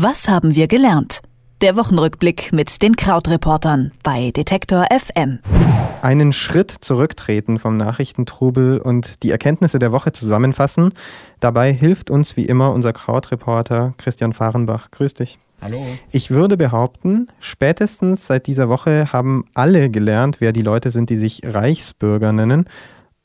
Was haben wir gelernt? Der Wochenrückblick mit den Krautreportern bei Detektor FM. Einen Schritt zurücktreten vom Nachrichtentrubel und die Erkenntnisse der Woche zusammenfassen. Dabei hilft uns wie immer unser Krautreporter Christian Fahrenbach. Grüß dich. Hallo. Ich würde behaupten, spätestens seit dieser Woche haben alle gelernt, wer die Leute sind, die sich Reichsbürger nennen.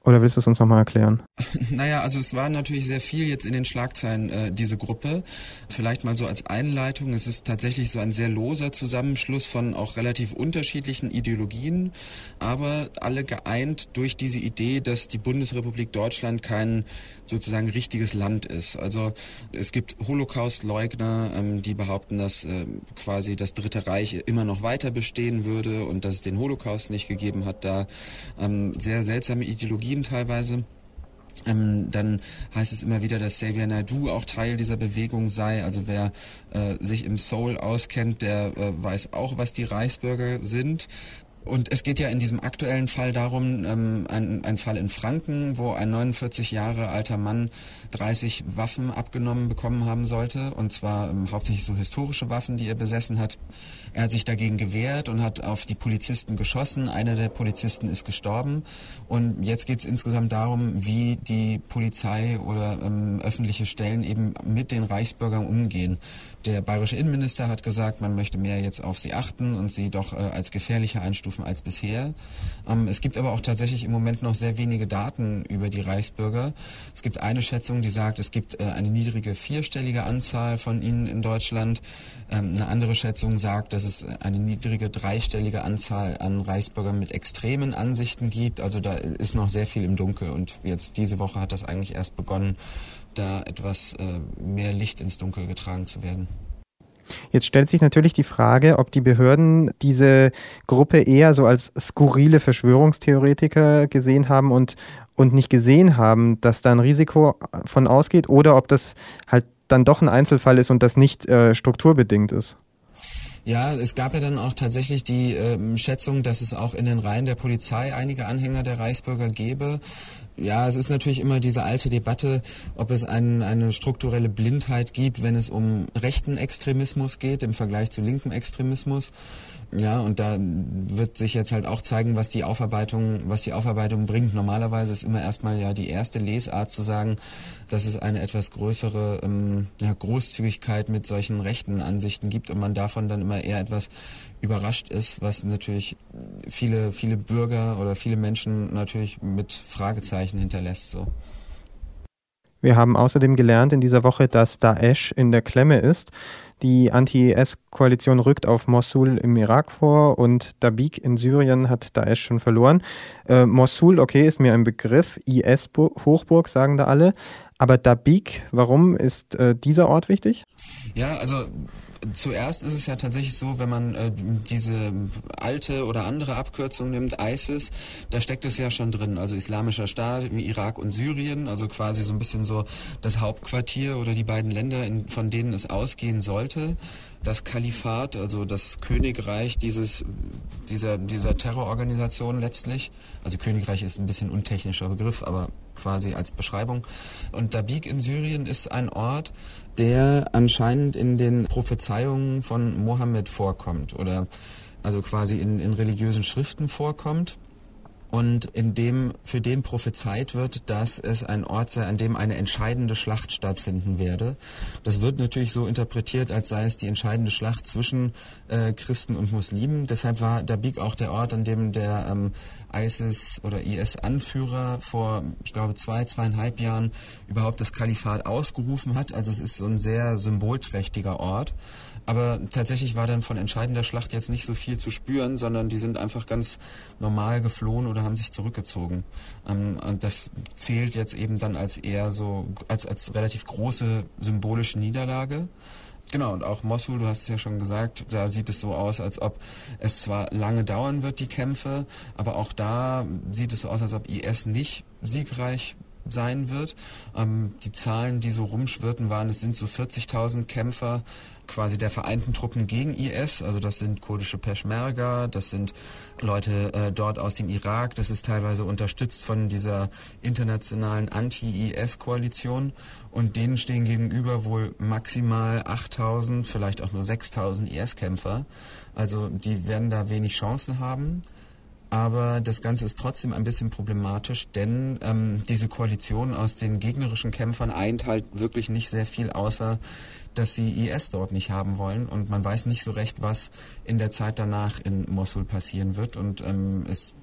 Oder willst du es uns nochmal erklären? Naja, also es war natürlich sehr viel jetzt in den Schlagzeilen, äh, diese Gruppe. Vielleicht mal so als Einleitung. Es ist tatsächlich so ein sehr loser Zusammenschluss von auch relativ unterschiedlichen Ideologien, aber alle geeint durch diese Idee, dass die Bundesrepublik Deutschland kein sozusagen richtiges Land ist. Also es gibt Holocaust-Leugner, ähm, die behaupten, dass äh, quasi das Dritte Reich immer noch weiter bestehen würde und dass es den Holocaust nicht gegeben hat. Da ähm, sehr seltsame Ideologien teilweise. Ähm, dann heißt es immer wieder, dass Xavier Naidu auch Teil dieser Bewegung sei. Also wer äh, sich im Soul auskennt, der äh, weiß auch, was die Reichsbürger sind. Und es geht ja in diesem aktuellen Fall darum, ähm, ein, ein Fall in Franken, wo ein 49 Jahre alter Mann 30 Waffen abgenommen bekommen haben sollte, und zwar ähm, hauptsächlich so historische Waffen, die er besessen hat. Er hat sich dagegen gewehrt und hat auf die Polizisten geschossen. Einer der Polizisten ist gestorben. Und jetzt geht es insgesamt darum, wie die Polizei oder ähm, öffentliche Stellen eben mit den Reichsbürgern umgehen. Der bayerische Innenminister hat gesagt, man möchte mehr jetzt auf sie achten und sie doch äh, als gefährlicher einstufen als bisher. Ähm, es gibt aber auch tatsächlich im Moment noch sehr wenige Daten über die Reichsbürger. Es gibt eine Schätzung, die sagt, es gibt äh, eine niedrige vierstellige Anzahl von ihnen in Deutschland. Ähm, eine andere Schätzung sagt, dass es eine niedrige dreistellige Anzahl an Reichsbürgern mit extremen Ansichten gibt. Also da ist noch sehr viel im Dunkel und jetzt diese Woche hat das eigentlich erst begonnen, da etwas äh, mehr Licht ins Dunkel getragen zu werden. Jetzt stellt sich natürlich die Frage, ob die Behörden diese Gruppe eher so als skurrile Verschwörungstheoretiker gesehen haben und, und nicht gesehen haben, dass da ein Risiko von ausgeht oder ob das halt dann doch ein Einzelfall ist und das nicht äh, strukturbedingt ist. Ja, es gab ja dann auch tatsächlich die ähm, Schätzung, dass es auch in den Reihen der Polizei einige Anhänger der Reichsbürger gäbe. Ja, es ist natürlich immer diese alte Debatte, ob es ein, eine strukturelle Blindheit gibt, wenn es um rechten Extremismus geht im Vergleich zu linkem Extremismus. Ja, und da wird sich jetzt halt auch zeigen, was die Aufarbeitung, was die Aufarbeitung bringt. Normalerweise ist immer erstmal ja die erste Lesart zu sagen, dass es eine etwas größere ähm, ja, Großzügigkeit mit solchen rechten Ansichten gibt und man davon dann immer eher etwas überrascht ist, was natürlich viele, viele Bürger oder viele Menschen natürlich mit Fragezeichen hinterlässt. So. Wir haben außerdem gelernt in dieser Woche, dass Daesh in der Klemme ist. Die Anti-IS-Koalition rückt auf Mosul im Irak vor und Dabik in Syrien hat Daesh schon verloren. Äh, Mosul, okay, ist mir ein Begriff. IS-Hochburg sagen da alle. Aber Dabik, warum ist äh, dieser Ort wichtig? Ja, also zuerst ist es ja tatsächlich so, wenn man äh, diese alte oder andere Abkürzung nimmt, ISIS, da steckt es ja schon drin. Also Islamischer Staat wie Irak und Syrien, also quasi so ein bisschen so das Hauptquartier oder die beiden Länder, in, von denen es ausgehen sollte. Das Kalifat, also das Königreich dieses, dieser, dieser Terrororganisation letztlich. Also Königreich ist ein bisschen untechnischer Begriff, aber quasi als Beschreibung. Und Dabik in Syrien ist ein Ort, der anscheinend in den Prophezeiungen von Mohammed vorkommt oder also quasi in, in religiösen Schriften vorkommt und in dem für den prophezeit wird, dass es ein Ort sei, an dem eine entscheidende Schlacht stattfinden werde. Das wird natürlich so interpretiert, als sei es die entscheidende Schlacht zwischen äh, Christen und Muslimen. Deshalb war Dabik auch der Ort, an dem der ähm, ISIS oder IS-Anführer vor, ich glaube, zwei, zweieinhalb Jahren überhaupt das Kalifat ausgerufen hat. Also es ist so ein sehr symbolträchtiger Ort. Aber tatsächlich war dann von entscheidender Schlacht jetzt nicht so viel zu spüren, sondern die sind einfach ganz normal geflohen oder haben sich zurückgezogen. Ähm, und das zählt jetzt eben dann als eher so, als, als relativ große symbolische Niederlage. Genau, und auch Mosul, du hast es ja schon gesagt, da sieht es so aus, als ob es zwar lange dauern wird, die Kämpfe, aber auch da sieht es so aus, als ob IS nicht siegreich sein wird. Ähm, die Zahlen, die so rumschwirrten, waren, es sind so 40.000 Kämpfer quasi der vereinten Truppen gegen IS. Also das sind kurdische Peschmerga, das sind Leute äh, dort aus dem Irak. Das ist teilweise unterstützt von dieser internationalen Anti-IS-Koalition. Und denen stehen gegenüber wohl maximal 8.000, vielleicht auch nur 6.000 IS-Kämpfer. Also die werden da wenig Chancen haben. Aber das Ganze ist trotzdem ein bisschen problematisch, denn ähm, diese Koalition aus den gegnerischen Kämpfern eint halt wirklich nicht sehr viel, außer dass sie IS dort nicht haben wollen. Und man weiß nicht so recht, was in der Zeit danach in Mosul passieren wird. Und ähm, es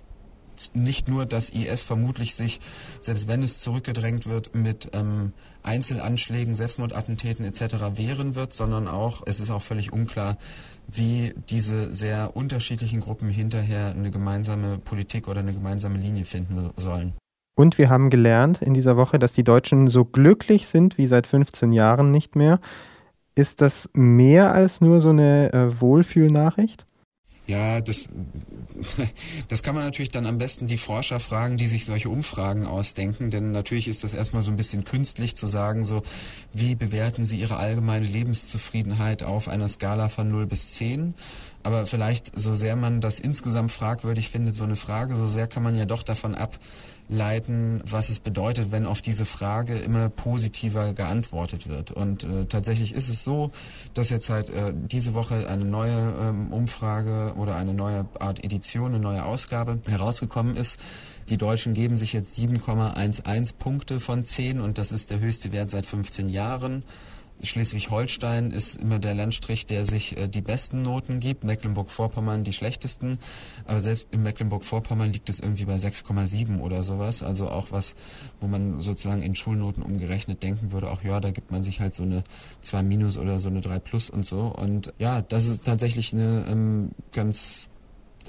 nicht nur, dass IS vermutlich sich, selbst wenn es zurückgedrängt wird, mit ähm, Einzelanschlägen, Selbstmordattentäten etc. wehren wird, sondern auch, es ist auch völlig unklar, wie diese sehr unterschiedlichen Gruppen hinterher eine gemeinsame Politik oder eine gemeinsame Linie finden sollen. Und wir haben gelernt in dieser Woche, dass die Deutschen so glücklich sind wie seit 15 Jahren nicht mehr. Ist das mehr als nur so eine äh, Wohlfühlnachricht? Ja, das, das kann man natürlich dann am besten die Forscher fragen, die sich solche Umfragen ausdenken, denn natürlich ist das erstmal so ein bisschen künstlich zu sagen, so, wie bewerten Sie Ihre allgemeine Lebenszufriedenheit auf einer Skala von 0 bis 10? Aber vielleicht, so sehr man das insgesamt fragwürdig findet, so eine Frage, so sehr kann man ja doch davon ableiten, was es bedeutet, wenn auf diese Frage immer positiver geantwortet wird. Und äh, tatsächlich ist es so, dass jetzt halt äh, diese Woche eine neue ähm, Umfrage oder eine neue Art Edition, eine neue Ausgabe herausgekommen ist. Die Deutschen geben sich jetzt 7,11 Punkte von 10 und das ist der höchste Wert seit 15 Jahren. Schleswig-Holstein ist immer der Landstrich, der sich äh, die besten Noten gibt, Mecklenburg-Vorpommern die schlechtesten. Aber selbst in Mecklenburg-Vorpommern liegt es irgendwie bei 6,7 oder sowas. Also auch was, wo man sozusagen in Schulnoten umgerechnet denken würde, auch ja, da gibt man sich halt so eine 2 minus oder so eine 3 plus und so. Und ja, das ist tatsächlich eine ähm, ganz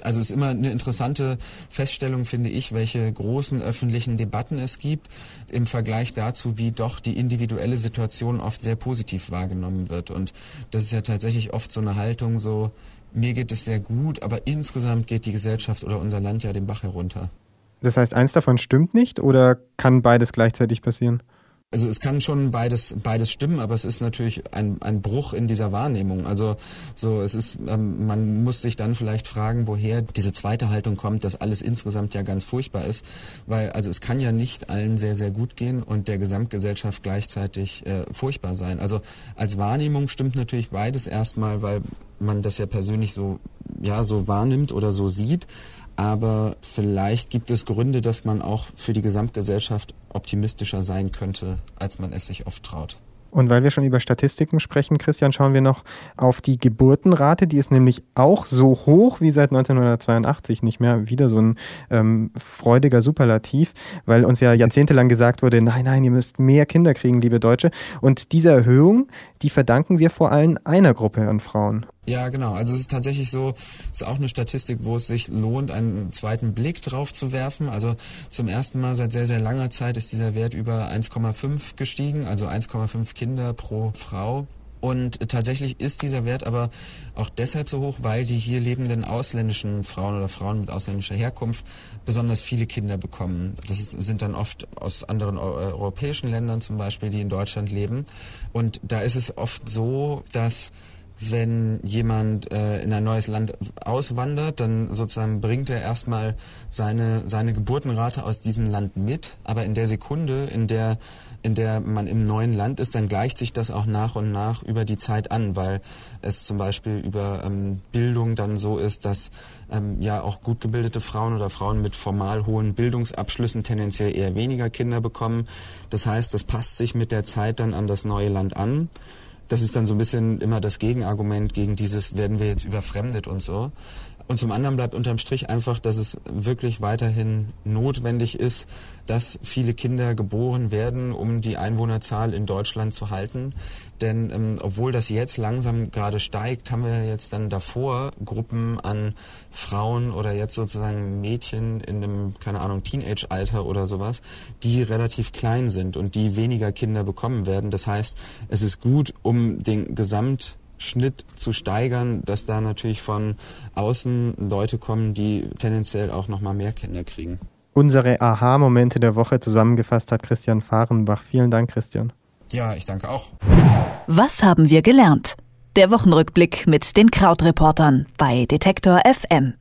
also es ist immer eine interessante Feststellung, finde ich, welche großen öffentlichen Debatten es gibt im Vergleich dazu, wie doch die individuelle Situation oft sehr positiv wahrgenommen wird. Und das ist ja tatsächlich oft so eine Haltung, so mir geht es sehr gut, aber insgesamt geht die Gesellschaft oder unser Land ja den Bach herunter. Das heißt, eins davon stimmt nicht oder kann beides gleichzeitig passieren? Also es kann schon beides beides stimmen, aber es ist natürlich ein, ein Bruch in dieser Wahrnehmung. Also so es ist ähm, man muss sich dann vielleicht fragen, woher diese zweite Haltung kommt, dass alles insgesamt ja ganz furchtbar ist, weil also es kann ja nicht allen sehr sehr gut gehen und der Gesamtgesellschaft gleichzeitig äh, furchtbar sein. Also als Wahrnehmung stimmt natürlich beides erstmal, weil man das ja persönlich so ja so wahrnimmt oder so sieht aber vielleicht gibt es Gründe, dass man auch für die Gesamtgesellschaft optimistischer sein könnte, als man es sich oft traut. Und weil wir schon über Statistiken sprechen, Christian, schauen wir noch auf die Geburtenrate. Die ist nämlich auch so hoch wie seit 1982 nicht mehr. Wieder so ein ähm, freudiger Superlativ, weil uns ja jahrzehntelang gesagt wurde, nein, nein, ihr müsst mehr Kinder kriegen, liebe Deutsche. Und diese Erhöhung, die verdanken wir vor allem einer Gruppe an Frauen. Ja, genau. Also es ist tatsächlich so, es ist auch eine Statistik, wo es sich lohnt, einen zweiten Blick drauf zu werfen. Also zum ersten Mal seit sehr, sehr langer Zeit ist dieser Wert über 1,5 gestiegen, also 1,5 Kinder pro Frau. Und tatsächlich ist dieser Wert aber auch deshalb so hoch, weil die hier lebenden ausländischen Frauen oder Frauen mit ausländischer Herkunft besonders viele Kinder bekommen. Das sind dann oft aus anderen europäischen Ländern zum Beispiel, die in Deutschland leben. Und da ist es oft so, dass wenn jemand äh, in ein neues Land auswandert, dann sozusagen bringt er erstmal seine, seine Geburtenrate aus diesem Land mit. Aber in der Sekunde, in der, in der man im neuen Land ist, dann gleicht sich das auch nach und nach über die Zeit an, weil es zum Beispiel über ähm, Bildung dann so ist, dass ähm, ja auch gut gebildete Frauen oder Frauen mit formal hohen Bildungsabschlüssen tendenziell eher weniger Kinder bekommen. Das heißt, das passt sich mit der Zeit dann an das neue Land an das ist dann so ein bisschen immer das Gegenargument gegen dieses, werden wir jetzt überfremdet und so. Und zum anderen bleibt unterm Strich einfach, dass es wirklich weiterhin notwendig ist, dass viele Kinder geboren werden, um die Einwohnerzahl in Deutschland zu halten. Denn ähm, obwohl das jetzt langsam gerade steigt, haben wir jetzt dann davor Gruppen an Frauen oder jetzt sozusagen Mädchen in einem, keine Ahnung, Teenage-Alter oder sowas, die relativ klein sind und die weniger Kinder bekommen werden. Das heißt, es ist gut, um den Gesamt Schnitt zu steigern, dass da natürlich von außen Leute kommen, die tendenziell auch noch mal mehr Kinder kriegen. Unsere Aha-Momente der Woche zusammengefasst hat Christian Fahrenbach. Vielen Dank, Christian. Ja, ich danke auch. Was haben wir gelernt? Der Wochenrückblick mit den Krautreportern bei Detektor FM.